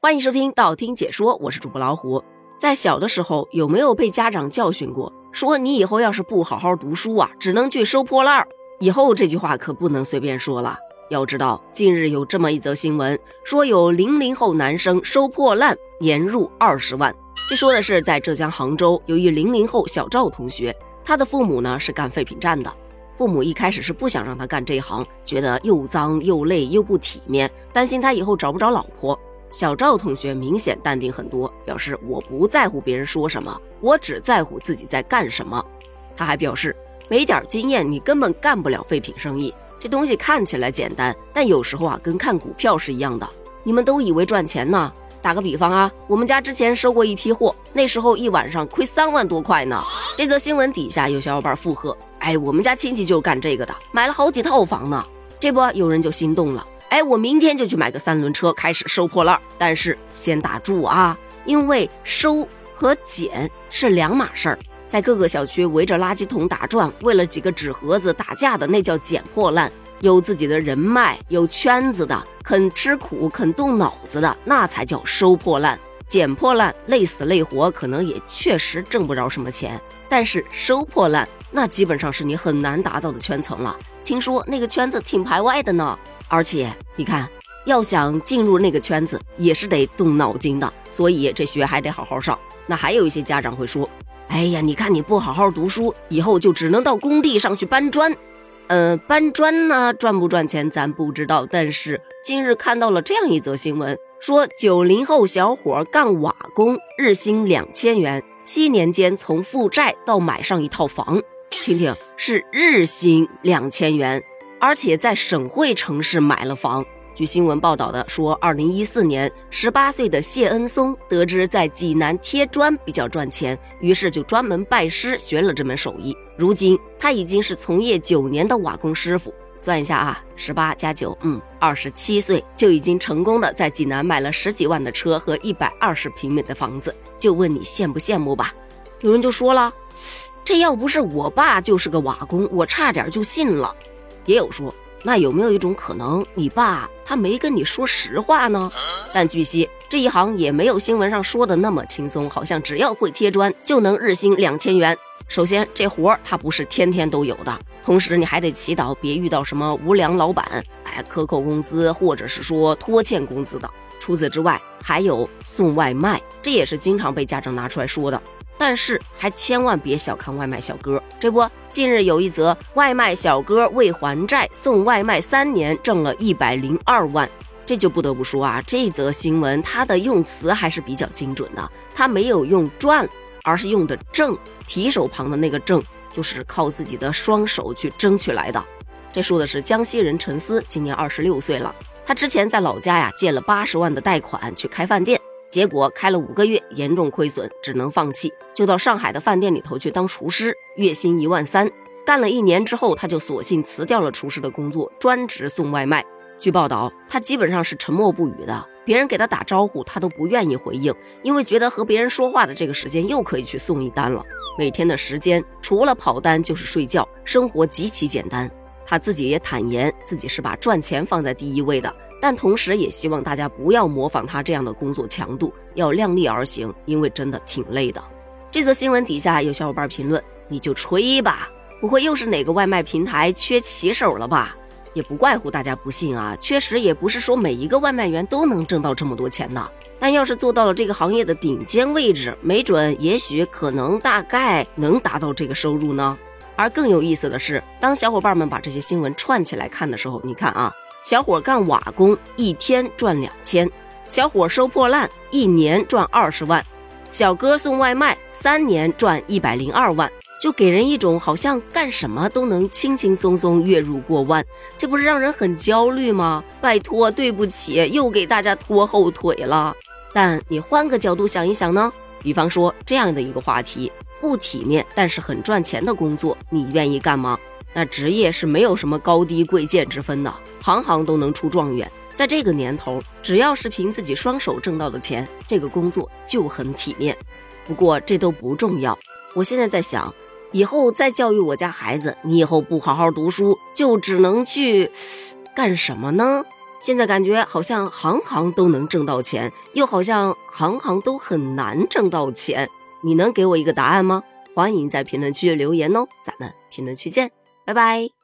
欢迎收听道听解说，我是主播老虎。在小的时候，有没有被家长教训过，说你以后要是不好好读书啊，只能去收破烂儿？以后这句话可不能随便说了。要知道，近日有这么一则新闻，说有零零后男生收破烂，年入二十万。这说的是在浙江杭州，有一零零后小赵同学，他的父母呢是干废品站的。父母一开始是不想让他干这一行，觉得又脏又累又不体面，担心他以后找不着老婆。小赵同学明显淡定很多，表示我不在乎别人说什么，我只在乎自己在干什么。他还表示，没点经验，你根本干不了废品生意。这东西看起来简单，但有时候啊，跟看股票是一样的。你们都以为赚钱呢？打个比方啊，我们家之前收过一批货，那时候一晚上亏三万多块呢。这则新闻底下有小伙伴附和，哎，我们家亲戚就是干这个的，买了好几套房呢。这不，有人就心动了。哎，我明天就去买个三轮车，开始收破烂。但是先打住啊，因为收和捡是两码事儿。在各个小区围着垃圾桶打转，为了几个纸盒子打架的，那叫捡破烂；有自己的人脉、有圈子的，肯吃苦、肯动脑子的，那才叫收破烂。捡破烂累死累活，可能也确实挣不着什么钱，但是收破烂，那基本上是你很难达到的圈层了。听说那个圈子挺排外的呢。而且你看，要想进入那个圈子，也是得动脑筋的，所以这学还得好好上。那还有一些家长会说：“哎呀，你看你不好好读书，以后就只能到工地上去搬砖。”呃，搬砖呢，赚不赚钱咱不知道。但是近日看到了这样一则新闻，说九零后小伙干瓦工，日薪两千元，七年间从负债到买上一套房。听听，是日薪两千元。而且在省会城市买了房。据新闻报道的说，二零一四年，十八岁的谢恩松得知在济南贴砖比较赚钱，于是就专门拜师学了这门手艺。如今他已经是从业九年的瓦工师傅。算一下啊，十八加九，嗯，二十七岁就已经成功的在济南买了十几万的车和一百二十平米的房子。就问你羡不羡慕吧？有人就说了，这要不是我爸就是个瓦工，我差点就信了。也有说，那有没有一种可能，你爸他没跟你说实话呢？但据悉，这一行也没有新闻上说的那么轻松，好像只要会贴砖就能日薪两千元。首先，这活儿他不是天天都有的，同时你还得祈祷别遇到什么无良老板，哎，克扣工资或者是说拖欠工资的。除此之外，还有送外卖，这也是经常被家长拿出来说的。但是还千万别小看外卖小哥，这不，近日有一则外卖小哥为还债送外卖三年挣了一百零二万，这就不得不说啊，这则新闻它的用词还是比较精准的，他没有用赚，而是用的挣，提手旁的那个挣，就是靠自己的双手去争取来的。这说的是江西人陈思，今年二十六岁了，他之前在老家呀借了八十万的贷款去开饭店。结果开了五个月，严重亏损，只能放弃，就到上海的饭店里头去当厨师，月薪一万三。干了一年之后，他就索性辞掉了厨师的工作，专职送外卖。据报道，他基本上是沉默不语的，别人给他打招呼，他都不愿意回应，因为觉得和别人说话的这个时间又可以去送一单了。每天的时间除了跑单就是睡觉，生活极其简单。他自己也坦言，自己是把赚钱放在第一位的。但同时也希望大家不要模仿他这样的工作强度，要量力而行，因为真的挺累的。这则新闻底下有小伙伴评论：“你就吹吧，不会又是哪个外卖平台缺骑手了吧？”也不怪乎大家不信啊，确实也不是说每一个外卖员都能挣到这么多钱的。但要是做到了这个行业的顶尖位置，没准、也许、可能、大概能达到这个收入呢。而更有意思的是，当小伙伴们把这些新闻串起来看的时候，你看啊。小伙干瓦工一天赚两千，小伙收破烂一年赚二十万，小哥送外卖三年赚一百零二万，就给人一种好像干什么都能轻轻松松月入过万，这不是让人很焦虑吗？拜托，对不起，又给大家拖后腿了。但你换个角度想一想呢？比方说这样的一个话题，不体面但是很赚钱的工作，你愿意干吗？那职业是没有什么高低贵贱之分的。行行都能出状元，在这个年头，只要是凭自己双手挣到的钱，这个工作就很体面。不过这都不重要。我现在在想，以后再教育我家孩子，你以后不好好读书，就只能去干什么呢？现在感觉好像行行都能挣到钱，又好像行行都很难挣到钱。你能给我一个答案吗？欢迎在评论区留言哦，咱们评论区见，拜拜。